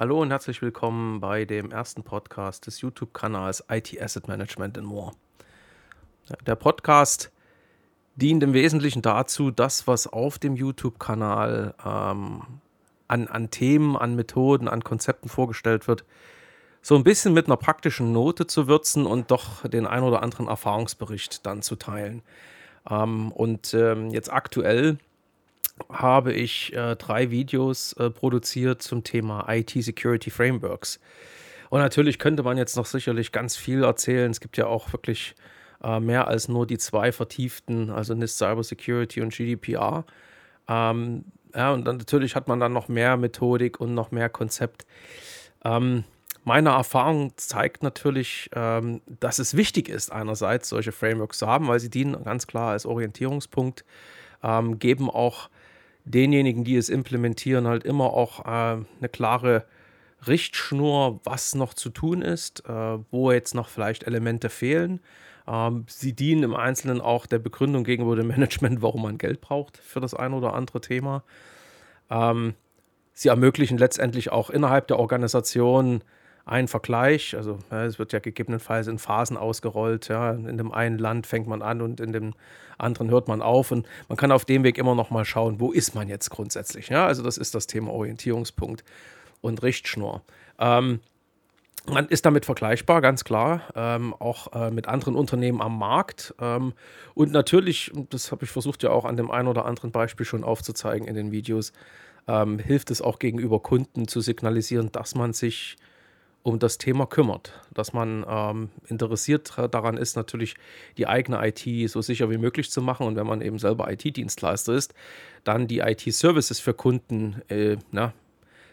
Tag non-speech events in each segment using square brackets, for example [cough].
Hallo und herzlich willkommen bei dem ersten Podcast des YouTube-Kanals IT Asset Management and More. Der Podcast dient im Wesentlichen dazu, das, was auf dem YouTube-Kanal ähm, an, an Themen, an Methoden, an Konzepten vorgestellt wird, so ein bisschen mit einer praktischen Note zu würzen und doch den ein oder anderen Erfahrungsbericht dann zu teilen. Ähm, und ähm, jetzt aktuell habe ich äh, drei Videos äh, produziert zum Thema IT Security Frameworks. Und natürlich könnte man jetzt noch sicherlich ganz viel erzählen. Es gibt ja auch wirklich äh, mehr als nur die zwei vertieften, also NIST Cyber Security und GDPR. Ähm, ja, und dann natürlich hat man dann noch mehr Methodik und noch mehr Konzept. Ähm, meine Erfahrung zeigt natürlich, ähm, dass es wichtig ist, einerseits solche Frameworks zu haben, weil sie dienen ganz klar als Orientierungspunkt, ähm, geben auch denjenigen, die es implementieren, halt immer auch äh, eine klare Richtschnur, was noch zu tun ist, äh, wo jetzt noch vielleicht Elemente fehlen. Ähm, sie dienen im Einzelnen auch der Begründung gegenüber dem Management, warum man Geld braucht für das ein oder andere Thema. Ähm, sie ermöglichen letztendlich auch innerhalb der Organisation einen Vergleich. Also ja, es wird ja gegebenenfalls in Phasen ausgerollt. Ja. In dem einen Land fängt man an und in dem anderen hört man auf. Und man kann auf dem Weg immer noch mal schauen, wo ist man jetzt grundsätzlich. Ja. Also das ist das Thema Orientierungspunkt und Richtschnur. Ähm, man ist damit vergleichbar, ganz klar, ähm, auch äh, mit anderen Unternehmen am Markt. Ähm, und natürlich, das habe ich versucht ja auch an dem einen oder anderen Beispiel schon aufzuzeigen in den Videos, ähm, hilft es auch gegenüber Kunden zu signalisieren, dass man sich um das Thema kümmert, dass man ähm, interessiert daran ist, natürlich die eigene IT so sicher wie möglich zu machen und wenn man eben selber IT-Dienstleister ist, dann die IT-Services für Kunden äh, na,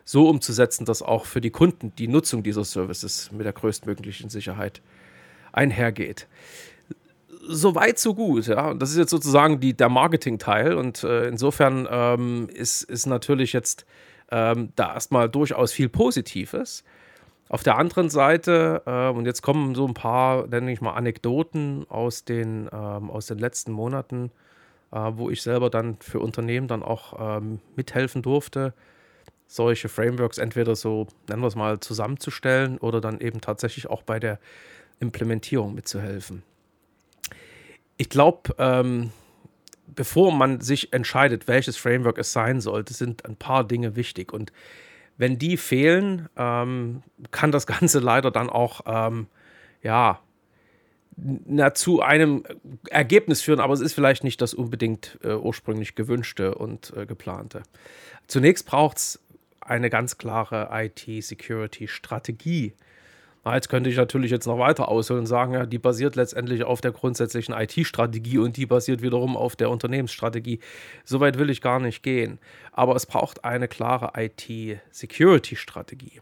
so umzusetzen, dass auch für die Kunden die Nutzung dieser Services mit der größtmöglichen Sicherheit einhergeht. So weit, so gut. Ja. Und das ist jetzt sozusagen die, der Marketing-Teil. Und äh, insofern ähm, ist, ist natürlich jetzt ähm, da erstmal durchaus viel Positives. Auf der anderen Seite, äh, und jetzt kommen so ein paar, nenne ich mal, Anekdoten aus den, ähm, aus den letzten Monaten, äh, wo ich selber dann für Unternehmen dann auch ähm, mithelfen durfte, solche Frameworks entweder so, nennen wir es mal, zusammenzustellen oder dann eben tatsächlich auch bei der Implementierung mitzuhelfen. Ich glaube, ähm, bevor man sich entscheidet, welches Framework es sein sollte, sind ein paar Dinge wichtig. Und wenn die fehlen, ähm, kann das [laughs] Ganze leider dann auch, ähm, ja, na, zu einem Ergebnis führen, aber es ist vielleicht nicht das unbedingt äh, ursprünglich gewünschte und äh, geplante. Zunächst braucht es eine ganz klare IT-Security-Strategie. Jetzt könnte ich natürlich jetzt noch weiter ausholen und sagen, ja, die basiert letztendlich auf der grundsätzlichen IT-Strategie und die basiert wiederum auf der Unternehmensstrategie. Soweit will ich gar nicht gehen. Aber es braucht eine klare IT-Security-Strategie.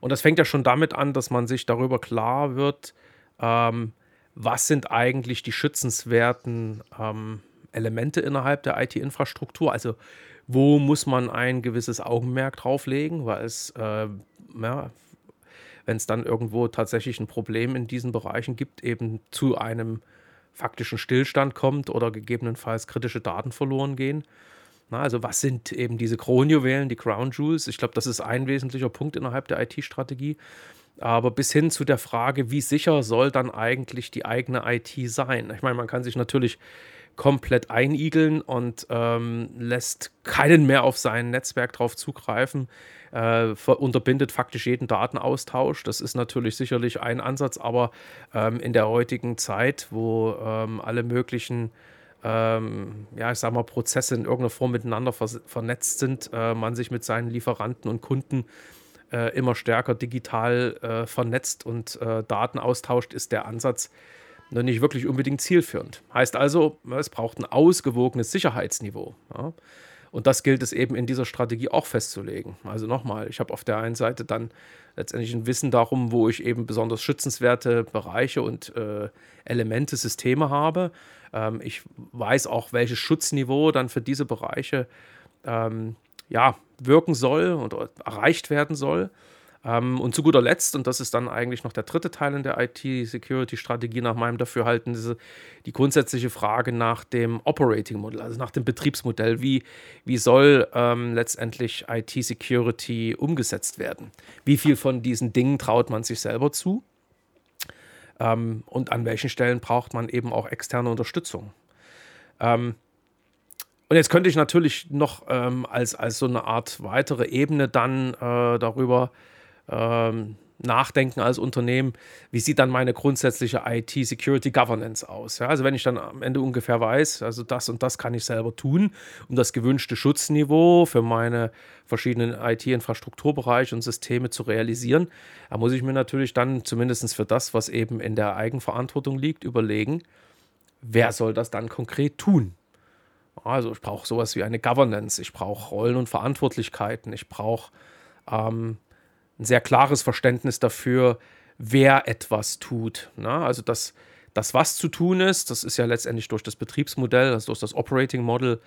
Und das fängt ja schon damit an, dass man sich darüber klar wird, ähm, was sind eigentlich die schützenswerten ähm, Elemente innerhalb der IT-Infrastruktur. Also wo muss man ein gewisses Augenmerk drauflegen, weil es äh, ja, wenn es dann irgendwo tatsächlich ein Problem in diesen Bereichen gibt, eben zu einem faktischen Stillstand kommt oder gegebenenfalls kritische Daten verloren gehen. Na, also was sind eben diese Kronjuwelen, die Crown Jewels? Ich glaube, das ist ein wesentlicher Punkt innerhalb der IT-Strategie. Aber bis hin zu der Frage, wie sicher soll dann eigentlich die eigene IT sein? Ich meine, man kann sich natürlich komplett einigeln und ähm, lässt keinen mehr auf sein Netzwerk drauf zugreifen, äh, unterbindet faktisch jeden Datenaustausch. Das ist natürlich sicherlich ein Ansatz, aber ähm, in der heutigen Zeit, wo ähm, alle möglichen ähm, ja, ich sag mal, Prozesse in irgendeiner Form miteinander ver vernetzt sind, äh, man sich mit seinen Lieferanten und Kunden äh, immer stärker digital äh, vernetzt und Daten austauscht, ist der Ansatz noch nicht wirklich unbedingt zielführend. Heißt also, es braucht ein ausgewogenes Sicherheitsniveau. Und das gilt es eben in dieser Strategie auch festzulegen. Also nochmal, ich habe auf der einen Seite dann letztendlich ein Wissen darum, wo ich eben besonders schützenswerte Bereiche und äh, Elemente, Systeme habe. Ähm, ich weiß auch, welches Schutzniveau dann für diese Bereiche ähm, ja, wirken soll und erreicht werden soll. Ähm, und zu guter Letzt, und das ist dann eigentlich noch der dritte Teil in der IT-Security-Strategie nach meinem Dafürhalten, diese, die grundsätzliche Frage nach dem Operating Model, also nach dem Betriebsmodell. Wie, wie soll ähm, letztendlich IT-Security umgesetzt werden? Wie viel von diesen Dingen traut man sich selber zu? Ähm, und an welchen Stellen braucht man eben auch externe Unterstützung? Ähm, und jetzt könnte ich natürlich noch ähm, als, als so eine Art weitere Ebene dann äh, darüber ähm, nachdenken als Unternehmen, wie sieht dann meine grundsätzliche IT-Security-Governance aus. Ja, also wenn ich dann am Ende ungefähr weiß, also das und das kann ich selber tun, um das gewünschte Schutzniveau für meine verschiedenen IT-Infrastrukturbereiche und Systeme zu realisieren, da muss ich mir natürlich dann zumindest für das, was eben in der Eigenverantwortung liegt, überlegen, wer soll das dann konkret tun. Also ich brauche sowas wie eine Governance, ich brauche Rollen und Verantwortlichkeiten, ich brauche ähm, ein sehr klares Verständnis dafür, wer etwas tut. Ne? Also das, das, was zu tun ist, das ist ja letztendlich durch das Betriebsmodell, also durch das Operating Model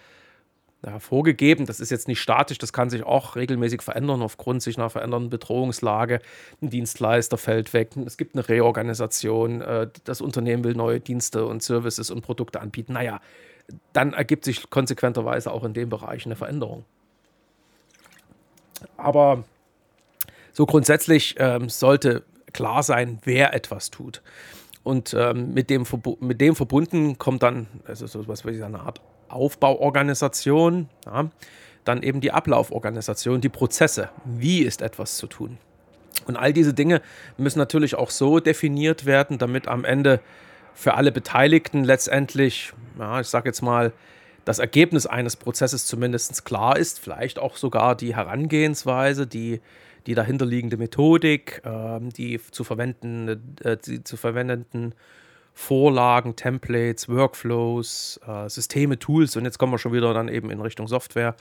ja, vorgegeben. Das ist jetzt nicht statisch, das kann sich auch regelmäßig verändern aufgrund sich einer verändernden Bedrohungslage. Ein Dienstleister fällt weg, es gibt eine Reorganisation, äh, das Unternehmen will neue Dienste und Services und Produkte anbieten. Naja, dann ergibt sich konsequenterweise auch in dem Bereich eine Veränderung. Aber so grundsätzlich ähm, sollte klar sein, wer etwas tut. Und ähm, mit, dem mit dem verbunden kommt dann, also so was wie eine Art Aufbauorganisation, ja, dann eben die Ablauforganisation, die Prozesse. Wie ist etwas zu tun? Und all diese Dinge müssen natürlich auch so definiert werden, damit am Ende für alle Beteiligten letztendlich, ja, ich sage jetzt mal, das Ergebnis eines Prozesses zumindest klar ist, vielleicht auch sogar die Herangehensweise, die die dahinterliegende Methodik, äh, die zu verwenden, äh, die zu verwendenden Vorlagen, Templates, Workflows, äh, Systeme, Tools und jetzt kommen wir schon wieder dann eben in Richtung Software.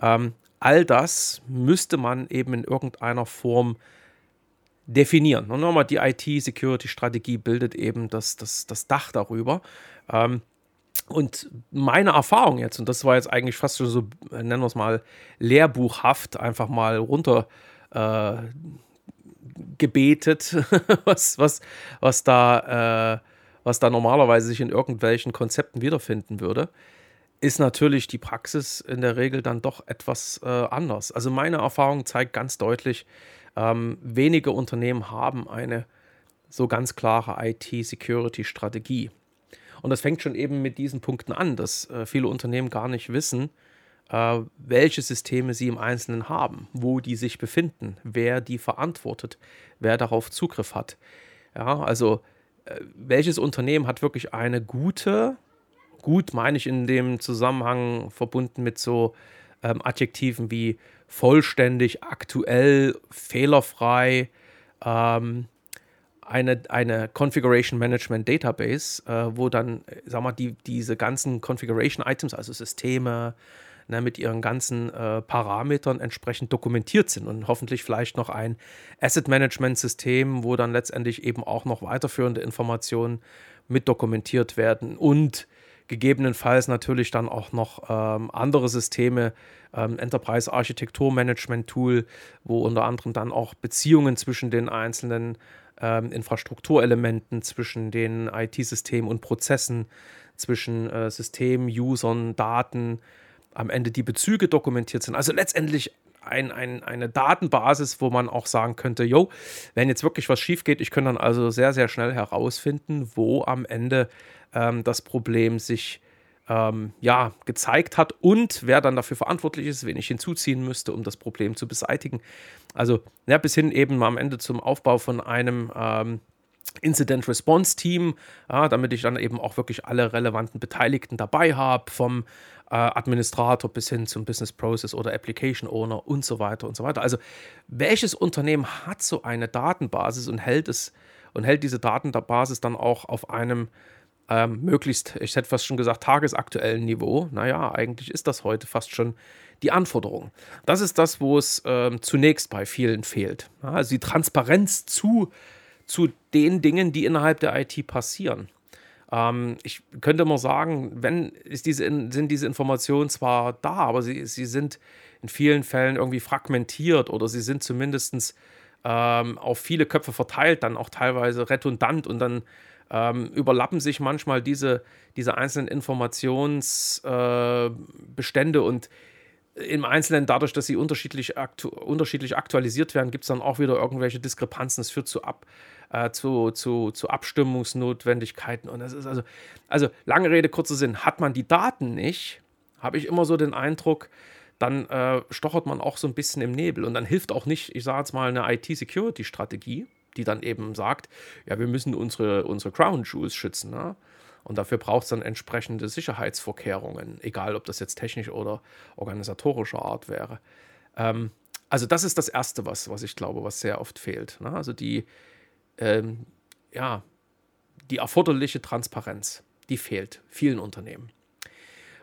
Ähm, all das müsste man eben in irgendeiner Form definieren. Und nochmal, die IT-Security-Strategie bildet eben das, das, das Dach darüber. Ähm, und meine Erfahrung jetzt, und das war jetzt eigentlich fast schon so, nennen wir es mal, lehrbuchhaft, einfach mal runter äh, gebetet, [laughs] was, was, was, da, äh, was da normalerweise sich in irgendwelchen Konzepten wiederfinden würde, ist natürlich die Praxis in der Regel dann doch etwas äh, anders. Also meine Erfahrung zeigt ganz deutlich, ähm, wenige Unternehmen haben eine so ganz klare IT-Security-Strategie. Und das fängt schon eben mit diesen Punkten an, dass äh, viele Unternehmen gar nicht wissen, äh, welche Systeme sie im Einzelnen haben, wo die sich befinden, wer die verantwortet, wer darauf Zugriff hat. Ja, also äh, welches Unternehmen hat wirklich eine gute, gut meine ich in dem Zusammenhang verbunden mit so ähm, Adjektiven wie vollständig, aktuell, fehlerfrei, ähm, eine, eine Configuration Management Database, äh, wo dann, sag mal, die, diese ganzen Configuration Items, also Systeme, ne, mit ihren ganzen äh, Parametern entsprechend dokumentiert sind und hoffentlich vielleicht noch ein Asset Management System, wo dann letztendlich eben auch noch weiterführende Informationen mit dokumentiert werden und gegebenenfalls natürlich dann auch noch ähm, andere Systeme, ähm, Enterprise Architektur Management Tool, wo unter anderem dann auch Beziehungen zwischen den einzelnen ähm, Infrastrukturelementen, zwischen den IT-Systemen und Prozessen, zwischen äh, Systemen, Usern, Daten, am Ende die Bezüge dokumentiert sind. Also letztendlich ein, ein, eine Datenbasis, wo man auch sagen könnte, jo, wenn jetzt wirklich was schief geht, ich könnte dann also sehr, sehr schnell herausfinden, wo am Ende ähm, das Problem sich ähm, ja, gezeigt hat und wer dann dafür verantwortlich ist, wen ich hinzuziehen müsste, um das Problem zu beseitigen. Also ja, bis hin eben am Ende zum Aufbau von einem ähm, Incident Response Team, ja, damit ich dann eben auch wirklich alle relevanten Beteiligten dabei habe, vom äh, Administrator bis hin zum Business Process oder Application Owner und so weiter und so weiter. Also welches Unternehmen hat so eine Datenbasis und hält es und hält diese Datenbasis dann auch auf einem ähm, möglichst, ich hätte fast schon gesagt, tagesaktuellen Niveau. Naja, eigentlich ist das heute fast schon die Anforderung. Das ist das, wo es ähm, zunächst bei vielen fehlt. Ja, also die Transparenz zu, zu den Dingen, die innerhalb der IT passieren. Ähm, ich könnte mal sagen, wenn ist diese, sind diese Informationen zwar da, aber sie, sie sind in vielen Fällen irgendwie fragmentiert oder sie sind zumindest ähm, auf viele Köpfe verteilt, dann auch teilweise redundant und dann ähm, überlappen sich manchmal diese, diese einzelnen Informationsbestände äh, und im Einzelnen dadurch, dass sie unterschiedlich, aktu unterschiedlich aktualisiert werden, gibt es dann auch wieder irgendwelche Diskrepanzen. Es führt zu, Ab äh, zu, zu, zu Abstimmungsnotwendigkeiten. Und das ist also, also lange Rede, kurzer Sinn, hat man die Daten nicht, habe ich immer so den Eindruck, dann äh, stochert man auch so ein bisschen im Nebel. Und dann hilft auch nicht, ich sage jetzt mal, eine IT-Security-Strategie, die dann eben sagt, ja, wir müssen unsere, unsere Crown Jewels schützen. Ne? Und dafür braucht es dann entsprechende Sicherheitsvorkehrungen, egal ob das jetzt technisch oder organisatorischer Art wäre. Ähm, also das ist das Erste, was, was ich glaube, was sehr oft fehlt. Ne? Also die, ähm, ja, die erforderliche Transparenz, die fehlt vielen Unternehmen.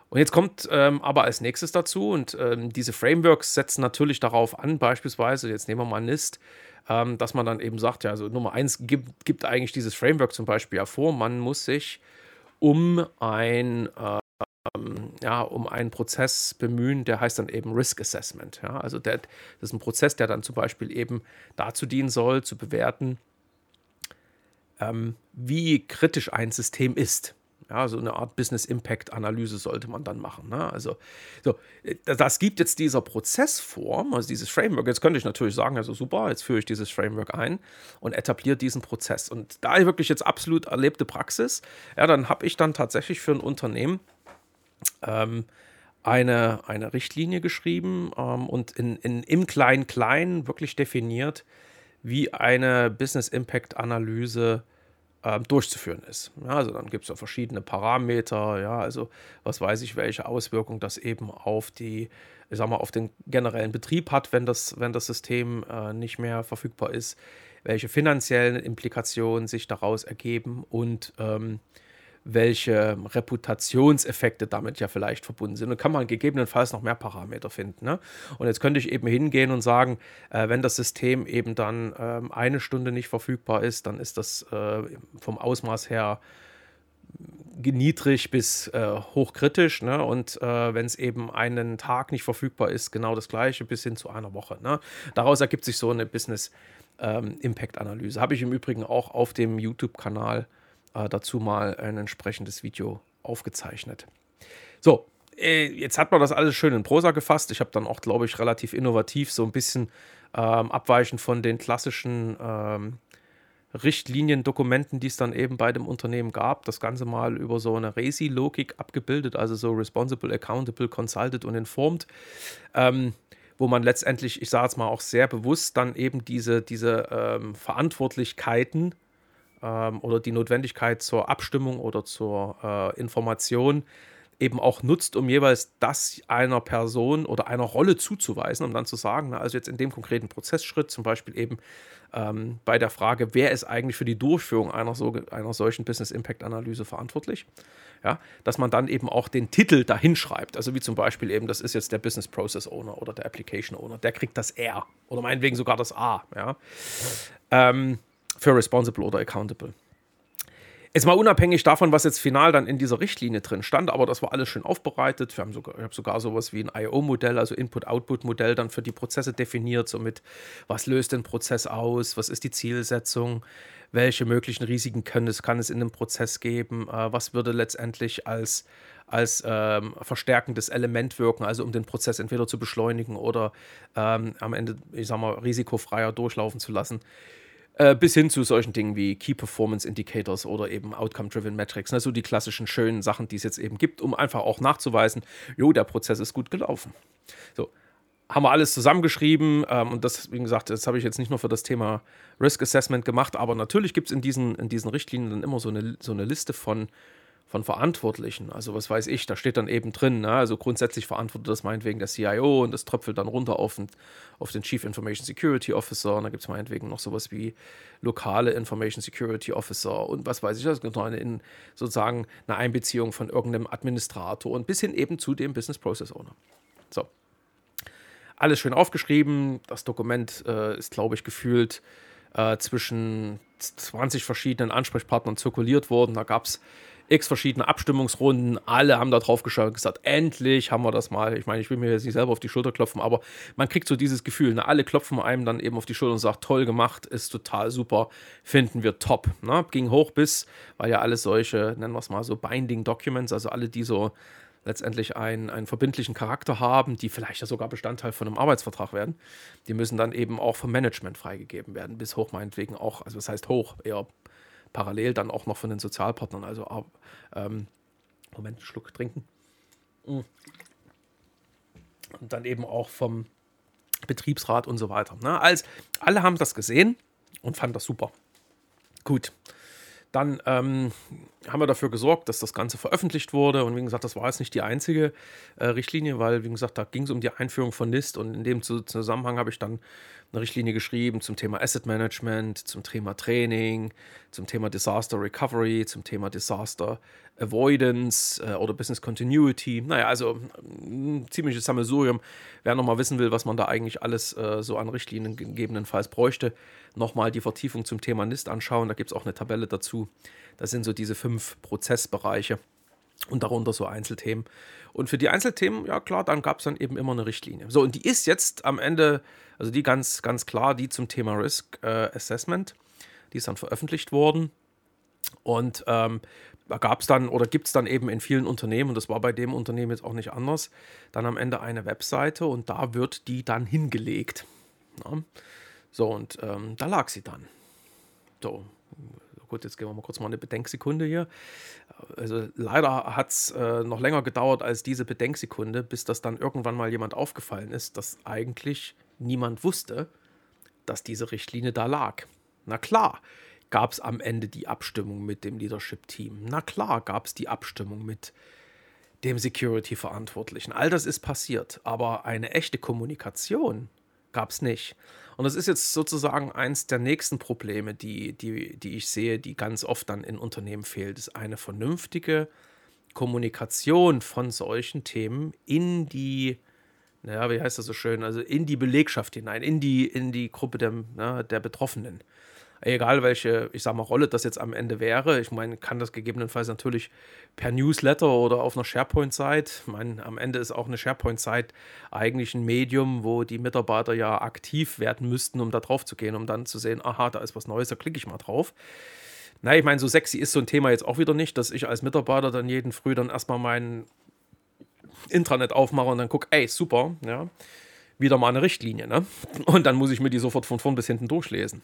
Und jetzt kommt ähm, aber als nächstes dazu, und ähm, diese Frameworks setzen natürlich darauf an, beispielsweise, jetzt nehmen wir mal NIST, ähm, dass man dann eben sagt, ja, also Nummer eins gibt, gibt eigentlich dieses Framework zum Beispiel ja vor, man muss sich um ein ähm, ja, um einen Prozess bemühen, der heißt dann eben Risk Assessment. Ja? Also der, das ist ein Prozess, der dann zum Beispiel eben dazu dienen soll, zu bewerten, ähm, wie kritisch ein System ist. Ja, so eine Art Business Impact Analyse sollte man dann machen. Ne? Also, so, äh, das gibt jetzt dieser Prozessform, also dieses Framework. Jetzt könnte ich natürlich sagen, also super, jetzt führe ich dieses Framework ein und etabliere diesen Prozess. Und da wirklich jetzt absolut erlebte Praxis, ja, dann habe ich dann tatsächlich für ein Unternehmen ähm, eine, eine Richtlinie geschrieben ähm, und in, in, im Klein-Klein wirklich definiert, wie eine Business Impact Analyse äh, durchzuführen ist. Ja, also dann gibt es ja verschiedene Parameter, ja, also was weiß ich, welche Auswirkungen das eben auf die, ich sag mal, auf den generellen Betrieb hat, wenn das, wenn das System äh, nicht mehr verfügbar ist, welche finanziellen Implikationen sich daraus ergeben und ähm, welche Reputationseffekte damit ja vielleicht verbunden sind. Und kann man gegebenenfalls noch mehr Parameter finden. Ne? Und jetzt könnte ich eben hingehen und sagen, äh, wenn das System eben dann ähm, eine Stunde nicht verfügbar ist, dann ist das äh, vom Ausmaß her niedrig bis äh, hochkritisch. Ne? Und äh, wenn es eben einen Tag nicht verfügbar ist, genau das gleiche bis hin zu einer Woche. Ne? Daraus ergibt sich so eine Business ähm, Impact Analyse. Habe ich im Übrigen auch auf dem YouTube-Kanal äh, dazu mal ein entsprechendes Video aufgezeichnet. So, äh, jetzt hat man das alles schön in Prosa gefasst. Ich habe dann auch, glaube ich, relativ innovativ so ein bisschen ähm, abweichend von den klassischen ähm, Richtliniendokumenten, die es dann eben bei dem Unternehmen gab, das Ganze mal über so eine Resi-Logik abgebildet, also so Responsible, Accountable, Consulted und Informed, ähm, wo man letztendlich, ich sage es mal auch sehr bewusst, dann eben diese, diese ähm, Verantwortlichkeiten ähm, oder die Notwendigkeit zur Abstimmung oder zur äh, Information eben auch nutzt, um jeweils das einer Person oder einer Rolle zuzuweisen, um dann zu sagen, na, also jetzt in dem konkreten Prozessschritt, zum Beispiel eben ähm, bei der Frage, wer ist eigentlich für die Durchführung einer, so, einer solchen Business Impact Analyse verantwortlich, ja, dass man dann eben auch den Titel dahin schreibt. Also wie zum Beispiel eben, das ist jetzt der Business Process Owner oder der Application Owner, der kriegt das R oder meinetwegen sogar das A. Ja. Ähm, für responsible oder accountable. Jetzt mal unabhängig davon, was jetzt final dann in dieser Richtlinie drin stand, aber das war alles schön aufbereitet. Wir haben sogar, ich habe sogar sowas wie ein IO-Modell, also Input-Output-Modell, dann für die Prozesse definiert, somit, was löst den Prozess aus, was ist die Zielsetzung, welche möglichen Risiken können es, kann es in dem Prozess geben, äh, was würde letztendlich als, als ähm, verstärkendes Element wirken, also um den Prozess entweder zu beschleunigen oder ähm, am Ende, ich sag mal, risikofreier durchlaufen zu lassen. Äh, bis hin zu solchen Dingen wie Key Performance Indicators oder eben Outcome-Driven Metrics. Ne? So die klassischen schönen Sachen, die es jetzt eben gibt, um einfach auch nachzuweisen, jo, der Prozess ist gut gelaufen. So, haben wir alles zusammengeschrieben ähm, und das, wie gesagt, das habe ich jetzt nicht nur für das Thema Risk Assessment gemacht, aber natürlich gibt es in diesen, in diesen Richtlinien dann immer so eine, so eine Liste von von Verantwortlichen. Also was weiß ich, da steht dann eben drin, ne? also grundsätzlich verantwortet das meinetwegen der CIO und das tröpfelt dann runter auf den, auf den Chief Information Security Officer und da gibt es meinetwegen noch sowas wie lokale Information Security Officer und was weiß ich, das gibt noch eine, in, sozusagen eine Einbeziehung von irgendeinem Administrator und bis hin eben zu dem Business Process Owner. So. Alles schön aufgeschrieben, das Dokument äh, ist, glaube ich, gefühlt äh, zwischen 20 verschiedenen Ansprechpartnern zirkuliert worden. Da gab es x verschiedene Abstimmungsrunden, alle haben da drauf geschaut und gesagt, endlich haben wir das mal. Ich meine, ich will mir jetzt nicht selber auf die Schulter klopfen, aber man kriegt so dieses Gefühl, ne? alle klopfen einem dann eben auf die Schulter und sagen, toll gemacht, ist total super, finden wir top. Ne? Ging hoch bis, weil ja alle solche, nennen wir es mal so Binding Documents, also alle, die so letztendlich einen, einen verbindlichen Charakter haben, die vielleicht ja sogar Bestandteil von einem Arbeitsvertrag werden, die müssen dann eben auch vom Management freigegeben werden, bis hoch meinetwegen auch, also das heißt hoch, eher parallel dann auch noch von den Sozialpartnern. Also, ähm, Moment, Schluck trinken. Mm. Und dann eben auch vom Betriebsrat und so weiter. Ne? Als, alle haben das gesehen und fanden das super. Gut. Dann ähm, haben wir dafür gesorgt, dass das Ganze veröffentlicht wurde. Und wie gesagt, das war jetzt nicht die einzige äh, Richtlinie, weil, wie gesagt, da ging es um die Einführung von NIST. Und in dem Zusammenhang habe ich dann eine Richtlinie geschrieben zum Thema Asset Management, zum Thema Training, zum Thema Disaster Recovery, zum Thema Disaster Avoidance äh, oder Business Continuity. Naja, also ein ziemliches Sammelsurium. Wer nochmal wissen will, was man da eigentlich alles äh, so an Richtlinien gegebenenfalls bräuchte, nochmal die Vertiefung zum Thema NIST anschauen. Da gibt es auch eine Tabelle dazu. Das sind so diese fünf Prozessbereiche und darunter so Einzelthemen. Und für die Einzelthemen, ja klar, dann gab es dann eben immer eine Richtlinie. So, und die ist jetzt am Ende, also die ganz, ganz klar, die zum Thema Risk äh, Assessment, die ist dann veröffentlicht worden. Und ähm, da gab es dann oder gibt es dann eben in vielen Unternehmen, und das war bei dem Unternehmen jetzt auch nicht anders, dann am Ende eine Webseite und da wird die dann hingelegt. Ja. So, und ähm, da lag sie dann. So, gut, jetzt gehen wir mal kurz mal eine Bedenksekunde hier. Also leider hat es äh, noch länger gedauert als diese Bedenksekunde, bis das dann irgendwann mal jemand aufgefallen ist, dass eigentlich niemand wusste, dass diese Richtlinie da lag. Na klar, gab es am Ende die Abstimmung mit dem Leadership-Team. Na klar, gab es die Abstimmung mit dem Security-Verantwortlichen. All das ist passiert, aber eine echte Kommunikation gab es nicht. Und das ist jetzt sozusagen eins der nächsten Probleme, die, die, die ich sehe, die ganz oft dann in Unternehmen fehlt, ist eine vernünftige Kommunikation von solchen Themen in die, naja, wie heißt das so schön, also in die Belegschaft hinein, in die, in die Gruppe der, na, der Betroffenen egal welche, ich sag mal, Rolle das jetzt am Ende wäre. Ich meine, kann das gegebenenfalls natürlich per Newsletter oder auf einer SharePoint-Site. Ich meine, am Ende ist auch eine SharePoint-Site eigentlich ein Medium, wo die Mitarbeiter ja aktiv werden müssten, um da drauf zu gehen, um dann zu sehen, aha, da ist was Neues, da klicke ich mal drauf. Na, ich meine, so sexy ist so ein Thema jetzt auch wieder nicht, dass ich als Mitarbeiter dann jeden Früh dann erstmal mein Intranet aufmache und dann gucke, ey, super, ja, wieder mal eine Richtlinie, ne? Und dann muss ich mir die sofort von vorn bis hinten durchlesen.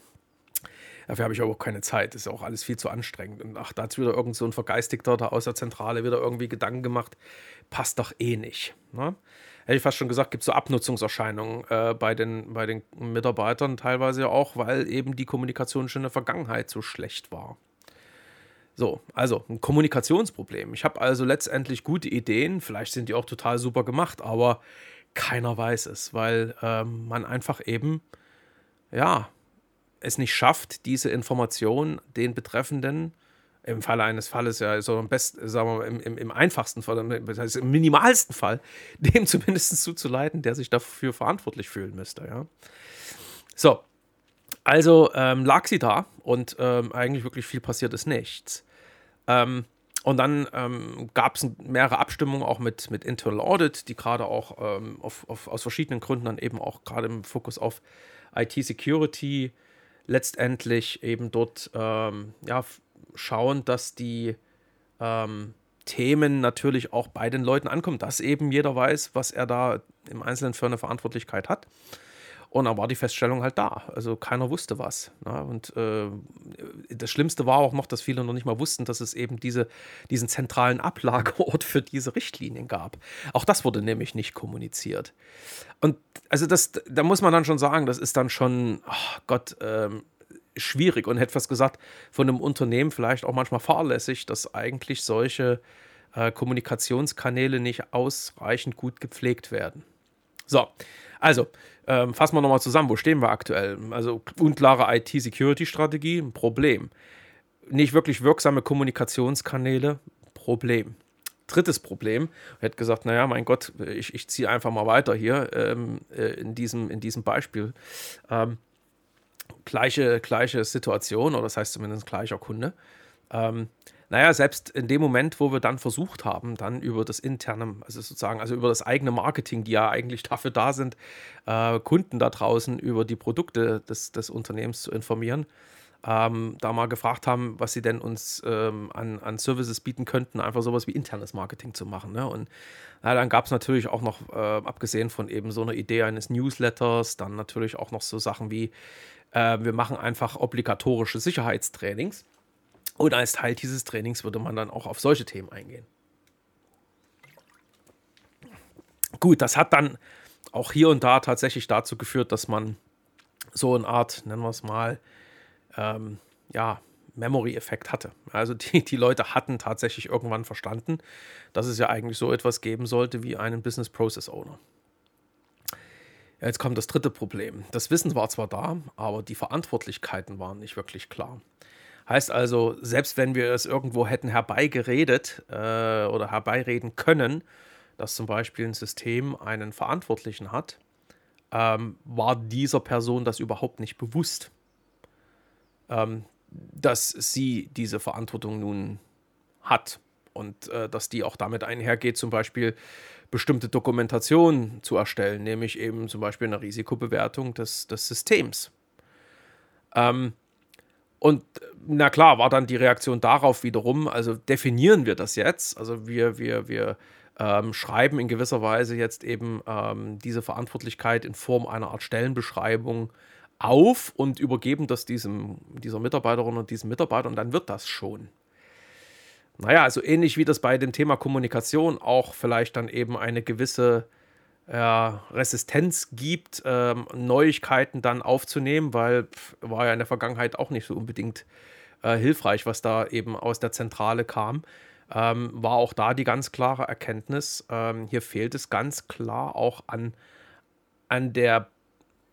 Dafür habe ich aber auch keine Zeit. Das ist auch alles viel zu anstrengend. Und ach, da hat wieder irgend so ein Vergeistigter da aus der Zentrale wieder irgendwie Gedanken gemacht. Passt doch eh nicht. Ne? Hätte ich fast schon gesagt, gibt es so Abnutzungserscheinungen äh, bei, den, bei den Mitarbeitern teilweise auch, weil eben die Kommunikation schon in der Vergangenheit so schlecht war. So, also ein Kommunikationsproblem. Ich habe also letztendlich gute Ideen, vielleicht sind die auch total super gemacht, aber keiner weiß es, weil ähm, man einfach eben, ja, es nicht schafft, diese Information den Betreffenden im Falle eines Falles ja so am besten, sagen wir mal, im, im, im, einfachsten Fall, das heißt im minimalsten Fall, [laughs] dem zumindest zuzuleiten, der sich dafür verantwortlich fühlen müsste. Ja. So, also ähm, lag sie da und ähm, eigentlich wirklich viel passiert ist nichts. Ähm, und dann ähm, gab es mehrere Abstimmungen auch mit, mit Internal Audit, die gerade auch ähm, auf, auf, aus verschiedenen Gründen dann eben auch gerade im Fokus auf IT-Security letztendlich eben dort ähm, ja, schauen, dass die ähm, Themen natürlich auch bei den Leuten ankommen, dass eben jeder weiß, was er da im Einzelnen für eine Verantwortlichkeit hat. Und dann war die Feststellung halt da. Also keiner wusste was. Ne? Und äh, das Schlimmste war auch noch, dass viele noch nicht mal wussten, dass es eben diese, diesen zentralen Ablageort für diese Richtlinien gab. Auch das wurde nämlich nicht kommuniziert. Und also das, da muss man dann schon sagen, das ist dann schon, oh Gott, ähm, schwierig und hätte fast gesagt, von einem Unternehmen vielleicht auch manchmal fahrlässig, dass eigentlich solche äh, Kommunikationskanäle nicht ausreichend gut gepflegt werden. So, also, ähm, fassen wir nochmal zusammen, wo stehen wir aktuell? Also unklare IT-Security-Strategie, ein Problem. Nicht wirklich wirksame Kommunikationskanäle, Problem. Drittes Problem, ich hätte gesagt, naja, mein Gott, ich, ich ziehe einfach mal weiter hier ähm, äh, in, diesem, in diesem Beispiel. Ähm, gleiche, gleiche Situation, oder das heißt zumindest gleicher Kunde. Ähm, naja, selbst in dem Moment, wo wir dann versucht haben, dann über das interne, also sozusagen, also über das eigene Marketing, die ja eigentlich dafür da sind, äh, Kunden da draußen über die Produkte des, des Unternehmens zu informieren, ähm, da mal gefragt haben, was sie denn uns ähm, an, an Services bieten könnten, einfach sowas wie internes Marketing zu machen. Ne? Und na, dann gab es natürlich auch noch, äh, abgesehen von eben so einer Idee eines Newsletters, dann natürlich auch noch so Sachen wie, äh, wir machen einfach obligatorische Sicherheitstrainings. Und als Teil dieses Trainings würde man dann auch auf solche Themen eingehen. Gut, das hat dann auch hier und da tatsächlich dazu geführt, dass man so eine Art, nennen wir es mal, ähm, ja, Memory-Effekt hatte. Also die, die Leute hatten tatsächlich irgendwann verstanden, dass es ja eigentlich so etwas geben sollte wie einen Business Process Owner. Jetzt kommt das dritte Problem. Das Wissen war zwar da, aber die Verantwortlichkeiten waren nicht wirklich klar. Heißt also, selbst wenn wir es irgendwo hätten herbeigeredet äh, oder herbeireden können, dass zum Beispiel ein System einen Verantwortlichen hat, ähm, war dieser Person das überhaupt nicht bewusst ähm, dass sie diese Verantwortung nun hat und äh, dass die auch damit einhergeht, zum Beispiel bestimmte Dokumentationen zu erstellen, nämlich eben zum Beispiel eine Risikobewertung des, des Systems. Ähm, und na klar, war dann die Reaktion darauf wiederum, also definieren wir das jetzt, also wir, wir, wir ähm, schreiben in gewisser Weise jetzt eben ähm, diese Verantwortlichkeit in Form einer Art Stellenbeschreibung auf und übergeben das diesem, dieser Mitarbeiterin und diesem Mitarbeiter und dann wird das schon. Naja, also ähnlich wie das bei dem Thema Kommunikation auch vielleicht dann eben eine gewisse Resistenz gibt, ähm, Neuigkeiten dann aufzunehmen, weil pff, war ja in der Vergangenheit auch nicht so unbedingt äh, hilfreich, was da eben aus der Zentrale kam. Ähm, war auch da die ganz klare Erkenntnis, ähm, hier fehlt es ganz klar auch an, an der,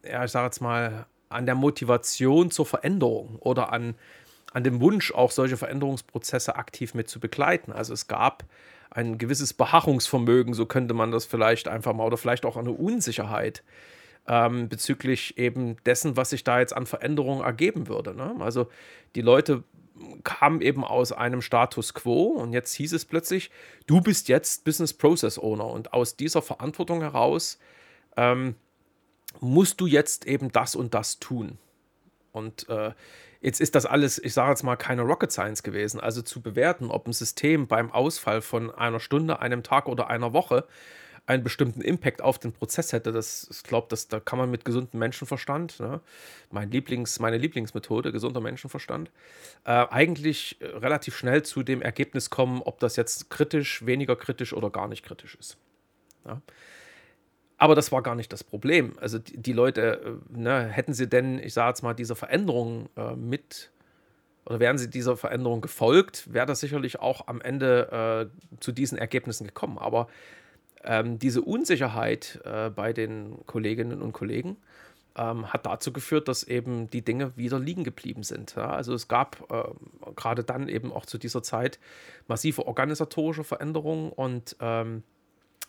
ja, ich sage jetzt mal, an der Motivation zur Veränderung oder an, an dem Wunsch, auch solche Veränderungsprozesse aktiv mit zu begleiten. Also es gab ein gewisses Beharrungsvermögen, so könnte man das vielleicht einfach mal, oder vielleicht auch eine Unsicherheit ähm, bezüglich eben dessen, was sich da jetzt an Veränderungen ergeben würde. Ne? Also die Leute kamen eben aus einem Status quo und jetzt hieß es plötzlich, du bist jetzt Business Process Owner und aus dieser Verantwortung heraus ähm, musst du jetzt eben das und das tun. Und äh, jetzt ist das alles, ich sage jetzt mal, keine Rocket Science gewesen. Also zu bewerten, ob ein System beim Ausfall von einer Stunde, einem Tag oder einer Woche einen bestimmten Impact auf den Prozess hätte, das, ich glaube, da kann man mit gesundem Menschenverstand, ne, mein Lieblings, meine Lieblingsmethode, gesunder Menschenverstand, äh, eigentlich relativ schnell zu dem Ergebnis kommen, ob das jetzt kritisch, weniger kritisch oder gar nicht kritisch ist. Ja. Aber das war gar nicht das Problem. Also die, die Leute, äh, ne, hätten sie denn, ich sage jetzt mal, dieser Veränderung äh, mit oder wären sie dieser Veränderung gefolgt, wäre das sicherlich auch am Ende äh, zu diesen Ergebnissen gekommen. Aber ähm, diese Unsicherheit äh, bei den Kolleginnen und Kollegen ähm, hat dazu geführt, dass eben die Dinge wieder liegen geblieben sind. Ja? Also es gab äh, gerade dann eben auch zu dieser Zeit massive organisatorische Veränderungen und ähm,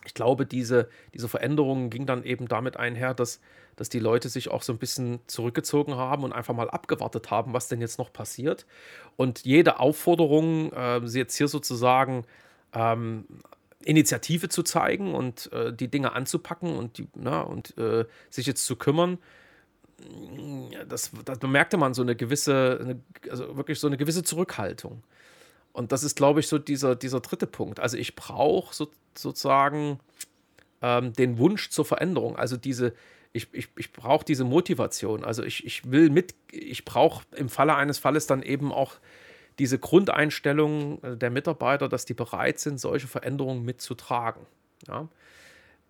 ich glaube, diese, diese Veränderung ging dann eben damit einher, dass, dass die Leute sich auch so ein bisschen zurückgezogen haben und einfach mal abgewartet haben, was denn jetzt noch passiert. Und jede Aufforderung, äh, jetzt hier sozusagen ähm, Initiative zu zeigen und äh, die Dinge anzupacken und, die, na, und äh, sich jetzt zu kümmern, das, das bemerkte man so eine gewisse, eine, also wirklich so eine gewisse Zurückhaltung. Und das ist, glaube ich, so dieser, dieser dritte Punkt. Also ich brauche so, sozusagen ähm, den Wunsch zur Veränderung. Also diese, ich, ich, ich brauche diese Motivation. Also ich, ich will mit, ich brauche im Falle eines Falles dann eben auch diese Grundeinstellung äh, der Mitarbeiter, dass die bereit sind, solche Veränderungen mitzutragen. Ja.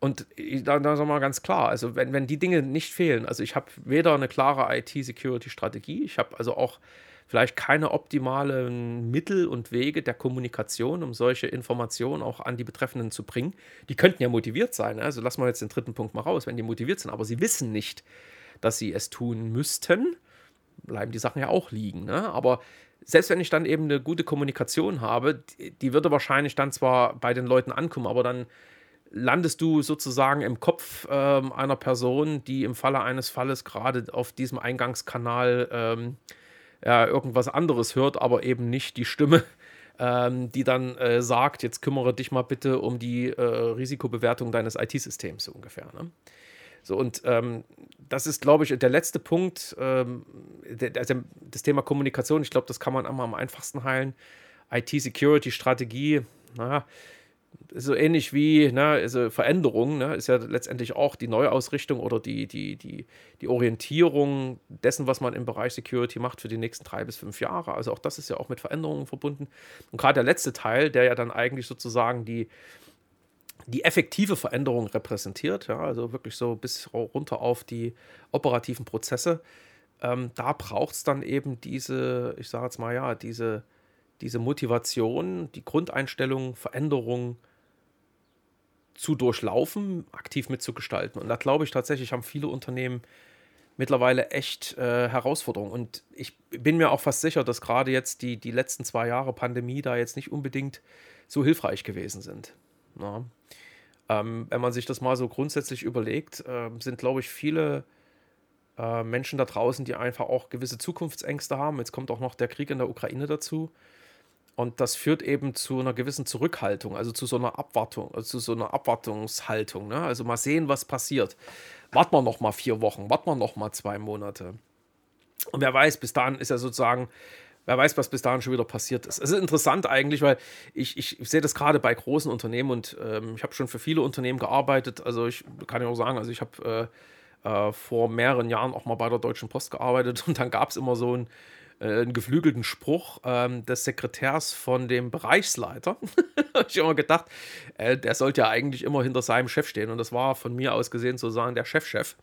Und da, sagen wir mal ganz klar, also wenn, wenn die Dinge nicht fehlen, also ich habe weder eine klare IT-Security-Strategie, ich habe also auch vielleicht keine optimalen Mittel und Wege der Kommunikation, um solche Informationen auch an die Betreffenden zu bringen. Die könnten ja motiviert sein. Ne? Also lassen wir jetzt den dritten Punkt mal raus, wenn die motiviert sind, aber sie wissen nicht, dass sie es tun müssten, bleiben die Sachen ja auch liegen. Ne? Aber selbst wenn ich dann eben eine gute Kommunikation habe, die, die würde wahrscheinlich dann zwar bei den Leuten ankommen, aber dann landest du sozusagen im Kopf ähm, einer Person, die im Falle eines Falles gerade auf diesem Eingangskanal ähm, ja, irgendwas anderes hört, aber eben nicht die Stimme [laughs] ähm, die dann äh, sagt, jetzt kümmere dich mal bitte um die äh, Risikobewertung deines IT-Systems so ungefähr. Ne? So, und ähm, das ist, glaube ich, der letzte Punkt, ähm, der, also das Thema Kommunikation. Ich glaube, das kann man am einfachsten heilen. IT-Security-Strategie, naja, so ähnlich wie ne, also Veränderung, ne, ist ja letztendlich auch die Neuausrichtung oder die, die, die, die Orientierung dessen, was man im Bereich Security macht für die nächsten drei bis fünf Jahre. Also auch das ist ja auch mit Veränderungen verbunden. Und gerade der letzte Teil, der ja dann eigentlich sozusagen die, die effektive Veränderung repräsentiert, ja, also wirklich so bis runter auf die operativen Prozesse, ähm, da braucht es dann eben diese, ich sage jetzt mal ja, diese diese Motivation, die Grundeinstellung, Veränderung zu durchlaufen, aktiv mitzugestalten. Und da glaube ich tatsächlich, haben viele Unternehmen mittlerweile echt äh, Herausforderungen. Und ich bin mir auch fast sicher, dass gerade jetzt die, die letzten zwei Jahre Pandemie da jetzt nicht unbedingt so hilfreich gewesen sind. Ja. Ähm, wenn man sich das mal so grundsätzlich überlegt, äh, sind, glaube ich, viele äh, Menschen da draußen, die einfach auch gewisse Zukunftsängste haben. Jetzt kommt auch noch der Krieg in der Ukraine dazu. Und das führt eben zu einer gewissen Zurückhaltung, also zu so einer Abwartung, also zu so einer Abwartungshaltung. Ne? Also mal sehen, was passiert. Warten wir noch mal vier Wochen, warten wir noch mal zwei Monate. Und wer weiß, bis dahin ist ja sozusagen, wer weiß, was bis dahin schon wieder passiert ist. Es ist interessant eigentlich, weil ich, ich, sehe das gerade bei großen Unternehmen und ähm, ich habe schon für viele Unternehmen gearbeitet. Also ich kann ja auch sagen, also ich habe äh, äh, vor mehreren Jahren auch mal bei der Deutschen Post gearbeitet [laughs] und dann gab es immer so ein einen geflügelten Spruch ähm, des Sekretärs von dem Bereichsleiter. [laughs] habe ich immer gedacht, äh, der sollte ja eigentlich immer hinter seinem Chef stehen. Und das war von mir aus gesehen sozusagen der Chefchef. -Chef.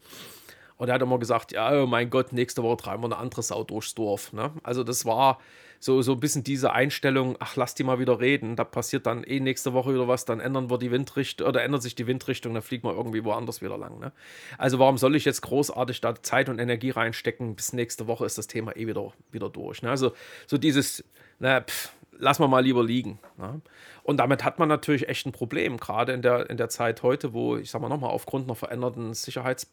Und er hat immer gesagt, ja, oh mein Gott, nächste Woche treiben wir eine andere Sau durchs Dorf. Ne? Also das war so, so ein bisschen diese Einstellung, ach, lass die mal wieder reden, da passiert dann eh nächste Woche wieder was, dann ändern wir die Windrichtung oder ändert sich die Windrichtung, dann fliegen wir irgendwie woanders wieder lang. Ne? Also warum soll ich jetzt großartig da Zeit und Energie reinstecken? Bis nächste Woche ist das Thema eh wieder, wieder durch. Ne? Also so dieses, na, pff, lass mal mal lieber liegen. Ne? Und damit hat man natürlich echt ein Problem, gerade in der, in der Zeit heute, wo, ich sag mal nochmal, aufgrund einer veränderten Sicherheits-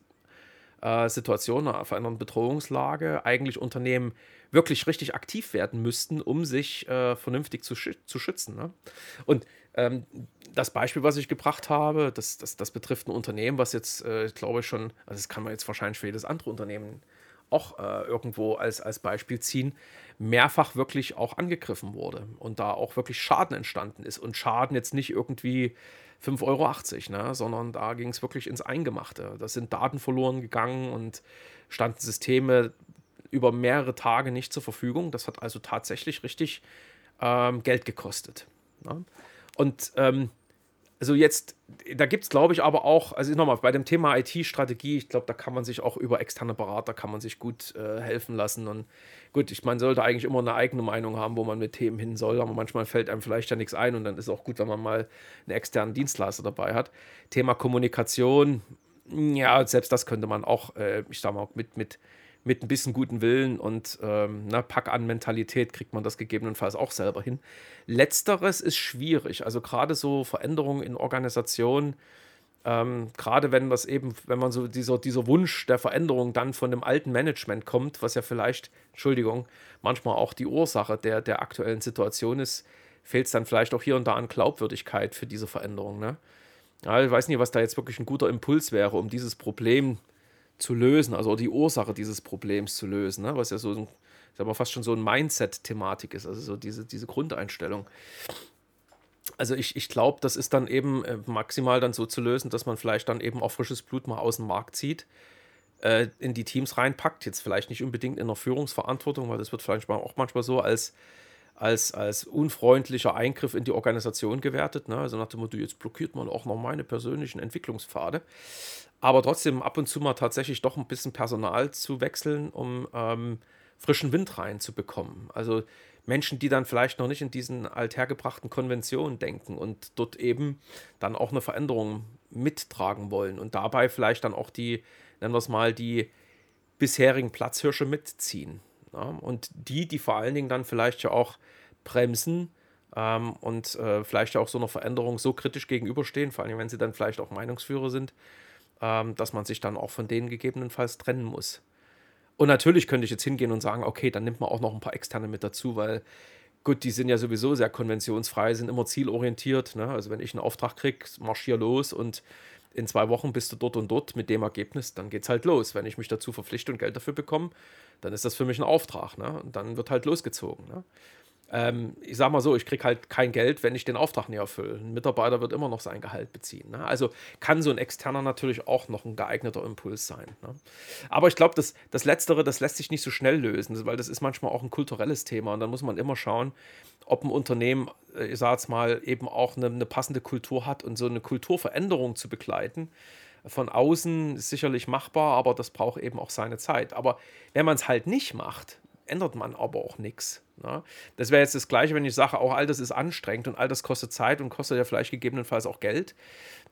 äh, Situation, einer Bedrohungslage eigentlich Unternehmen wirklich richtig aktiv werden müssten, um sich äh, vernünftig zu, schü zu schützen. Ne? Und ähm, das Beispiel, was ich gebracht habe, das, das, das betrifft ein Unternehmen, was jetzt, äh, glaube ich, schon, also das kann man jetzt wahrscheinlich für jedes andere Unternehmen auch äh, irgendwo als, als Beispiel ziehen, mehrfach wirklich auch angegriffen wurde und da auch wirklich Schaden entstanden ist. Und Schaden jetzt nicht irgendwie 5,80 Euro, ne? sondern da ging es wirklich ins Eingemachte. Da sind Daten verloren gegangen und standen Systeme über mehrere Tage nicht zur Verfügung. Das hat also tatsächlich richtig ähm, Geld gekostet. Ne? Und ähm, also jetzt, da gibt es, glaube ich, aber auch, also nochmal, bei dem Thema IT-Strategie, ich glaube, da kann man sich auch über externe Berater, kann man sich gut äh, helfen lassen. Und gut, ich meine, sollte eigentlich immer eine eigene Meinung haben, wo man mit Themen hin soll, aber manchmal fällt einem vielleicht ja nichts ein und dann ist es auch gut, wenn man mal einen externen Dienstleister dabei hat. Thema Kommunikation, ja, selbst das könnte man auch, äh, ich sag mal, mit, mit mit ein bisschen guten Willen und ähm, na, Pack an Mentalität kriegt man das gegebenenfalls auch selber hin. Letzteres ist schwierig. Also gerade so Veränderungen in Organisationen, ähm, gerade wenn das eben, wenn man so dieser, dieser Wunsch der Veränderung dann von dem alten Management kommt, was ja vielleicht, Entschuldigung, manchmal auch die Ursache der, der aktuellen Situation ist, fehlt es dann vielleicht auch hier und da an Glaubwürdigkeit für diese Veränderung. Ne? Ja, ich weiß nicht, was da jetzt wirklich ein guter Impuls wäre, um dieses Problem zu zu lösen, also die Ursache dieses Problems zu lösen, ne? was ja so ein, sagen wir fast schon so ein Mindset-Thematik ist, also so diese, diese Grundeinstellung. Also ich, ich glaube, das ist dann eben äh, maximal dann so zu lösen, dass man vielleicht dann eben auch frisches Blut mal aus dem Markt zieht, äh, in die Teams reinpackt, jetzt vielleicht nicht unbedingt in der Führungsverantwortung, weil das wird vielleicht auch manchmal so als, als, als unfreundlicher Eingriff in die Organisation gewertet. Ne? Also nach dem Motto, jetzt blockiert man auch noch meine persönlichen Entwicklungspfade aber trotzdem ab und zu mal tatsächlich doch ein bisschen Personal zu wechseln, um ähm, frischen Wind reinzubekommen. Also Menschen, die dann vielleicht noch nicht in diesen althergebrachten Konventionen denken und dort eben dann auch eine Veränderung mittragen wollen und dabei vielleicht dann auch die, nennen wir es mal, die bisherigen Platzhirsche mitziehen. Ja? Und die, die vor allen Dingen dann vielleicht ja auch bremsen ähm, und äh, vielleicht ja auch so einer Veränderung so kritisch gegenüberstehen, vor allem wenn sie dann vielleicht auch Meinungsführer sind, ähm, dass man sich dann auch von denen gegebenenfalls trennen muss. Und natürlich könnte ich jetzt hingehen und sagen, okay, dann nimmt man auch noch ein paar externe mit dazu, weil Gut, die sind ja sowieso sehr konventionsfrei, sind immer zielorientiert. Ne? Also wenn ich einen Auftrag kriege, marschier los und in zwei Wochen bist du dort und dort mit dem Ergebnis, dann geht's halt los. Wenn ich mich dazu verpflichte und Geld dafür bekomme, dann ist das für mich ein Auftrag. Ne? Und dann wird halt losgezogen. Ne? Ähm, ich sage mal so, ich kriege halt kein Geld, wenn ich den Auftrag nicht erfülle. Ein Mitarbeiter wird immer noch sein Gehalt beziehen. Ne? Also kann so ein externer natürlich auch noch ein geeigneter Impuls sein. Ne? Aber ich glaube, das, das Letztere, das lässt sich nicht so schnell lösen, weil das ist manchmal auch ein kulturelles Thema. Und dann muss man immer schauen, ob ein Unternehmen, äh, ich sage es mal, eben auch eine, eine passende Kultur hat und so eine Kulturveränderung zu begleiten von außen ist sicherlich machbar, aber das braucht eben auch seine Zeit. Aber wenn man es halt nicht macht, ändert man aber auch nichts. Ne? Das wäre jetzt das Gleiche, wenn ich sage, auch all das ist anstrengend und all das kostet Zeit und kostet ja vielleicht gegebenenfalls auch Geld.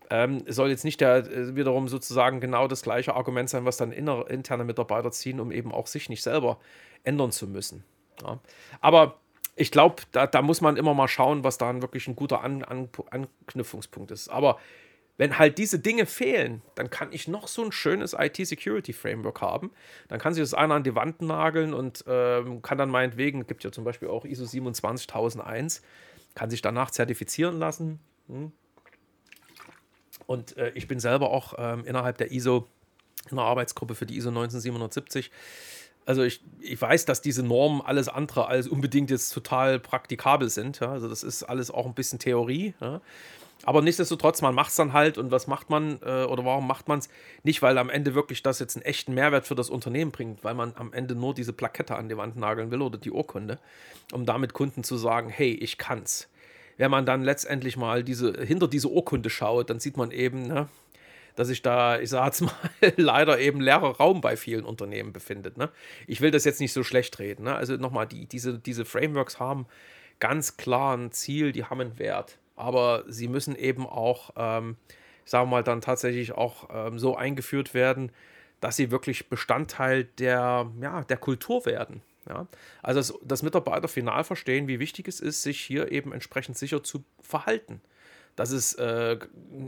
Ähm, soll jetzt nicht der, äh, wiederum sozusagen genau das gleiche Argument sein, was dann inner, interne Mitarbeiter ziehen, um eben auch sich nicht selber ändern zu müssen. Ja? Aber ich glaube, da, da, muss man immer mal schauen, was da wirklich ein guter An An Anknüpfungspunkt ist. Aber wenn halt diese Dinge fehlen, dann kann ich noch so ein schönes IT-Security-Framework haben. Dann kann sich das einer an die Wand nageln und ähm, kann dann meinetwegen, gibt ja zum Beispiel auch ISO 27001, kann sich danach zertifizieren lassen. Hm. Und äh, ich bin selber auch ähm, innerhalb der ISO, in der Arbeitsgruppe für die ISO 19770. Also ich, ich weiß, dass diese Normen alles andere als unbedingt jetzt total praktikabel sind. Ja? Also das ist alles auch ein bisschen Theorie. Ja? Aber nichtsdestotrotz, man macht es dann halt und was macht man äh, oder warum macht man es? Nicht, weil am Ende wirklich das jetzt einen echten Mehrwert für das Unternehmen bringt, weil man am Ende nur diese Plakette an die Wand nageln will oder die Urkunde, um damit Kunden zu sagen, hey, ich kann's. Wenn man dann letztendlich mal diese, hinter diese Urkunde schaut, dann sieht man eben, ne, dass sich da, ich sag's mal, [laughs] leider eben leerer Raum bei vielen Unternehmen befindet. Ne? Ich will das jetzt nicht so schlecht reden. Ne? Also nochmal, die, diese, diese Frameworks haben ganz klar ein Ziel, die haben einen Wert aber sie müssen eben auch, ähm, sagen wir mal, dann tatsächlich auch ähm, so eingeführt werden, dass sie wirklich Bestandteil der, ja, der Kultur werden. Ja? Also, dass, dass Mitarbeiter final verstehen, wie wichtig es ist, sich hier eben entsprechend sicher zu verhalten dass es äh,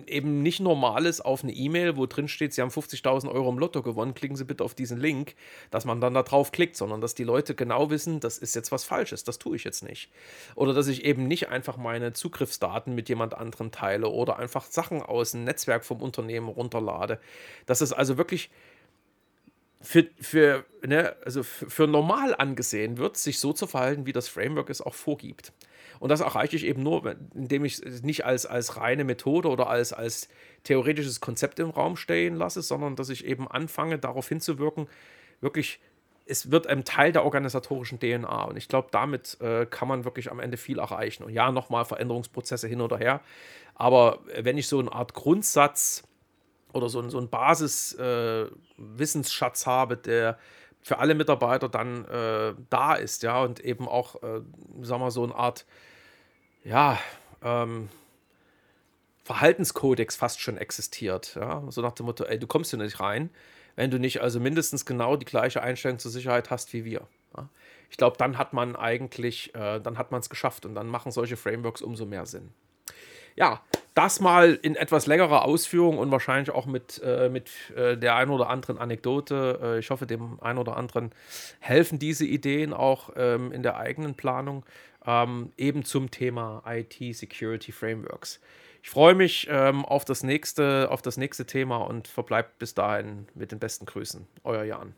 eben nicht normal ist auf eine E-Mail, wo drin steht, Sie haben 50.000 Euro im Lotto gewonnen, klicken Sie bitte auf diesen Link, dass man dann da drauf klickt, sondern dass die Leute genau wissen, das ist jetzt was Falsches, das tue ich jetzt nicht. Oder dass ich eben nicht einfach meine Zugriffsdaten mit jemand anderem teile oder einfach Sachen aus dem Netzwerk vom Unternehmen runterlade. Dass es also wirklich für, für, ne, also für normal angesehen wird, sich so zu verhalten, wie das Framework es auch vorgibt. Und das erreiche ich eben nur, indem ich es nicht als, als reine Methode oder als, als theoretisches Konzept im Raum stehen lasse, sondern dass ich eben anfange, darauf hinzuwirken, wirklich, es wird ein Teil der organisatorischen DNA. Und ich glaube, damit äh, kann man wirklich am Ende viel erreichen. Und ja, nochmal Veränderungsprozesse hin oder her. Aber wenn ich so eine Art Grundsatz oder so, so einen Basis-Wissensschatz äh, habe, der für alle Mitarbeiter dann äh, da ist, ja, und eben auch, äh, sagen wir, so eine Art, ja, ähm, Verhaltenskodex fast schon existiert, ja, so nach dem Motto, ey, du kommst hier nicht rein, wenn du nicht also mindestens genau die gleiche Einstellung zur Sicherheit hast wie wir. Ja. Ich glaube, dann hat man eigentlich, äh, dann hat man es geschafft und dann machen solche Frameworks umso mehr Sinn. Ja, das mal in etwas längerer Ausführung und wahrscheinlich auch mit, äh, mit äh, der ein oder anderen Anekdote. Äh, ich hoffe, dem einen oder anderen helfen diese Ideen auch ähm, in der eigenen Planung, ähm, eben zum Thema IT Security Frameworks. Ich freue mich ähm, auf, das nächste, auf das nächste Thema und verbleibt bis dahin mit den besten Grüßen. Euer Jan.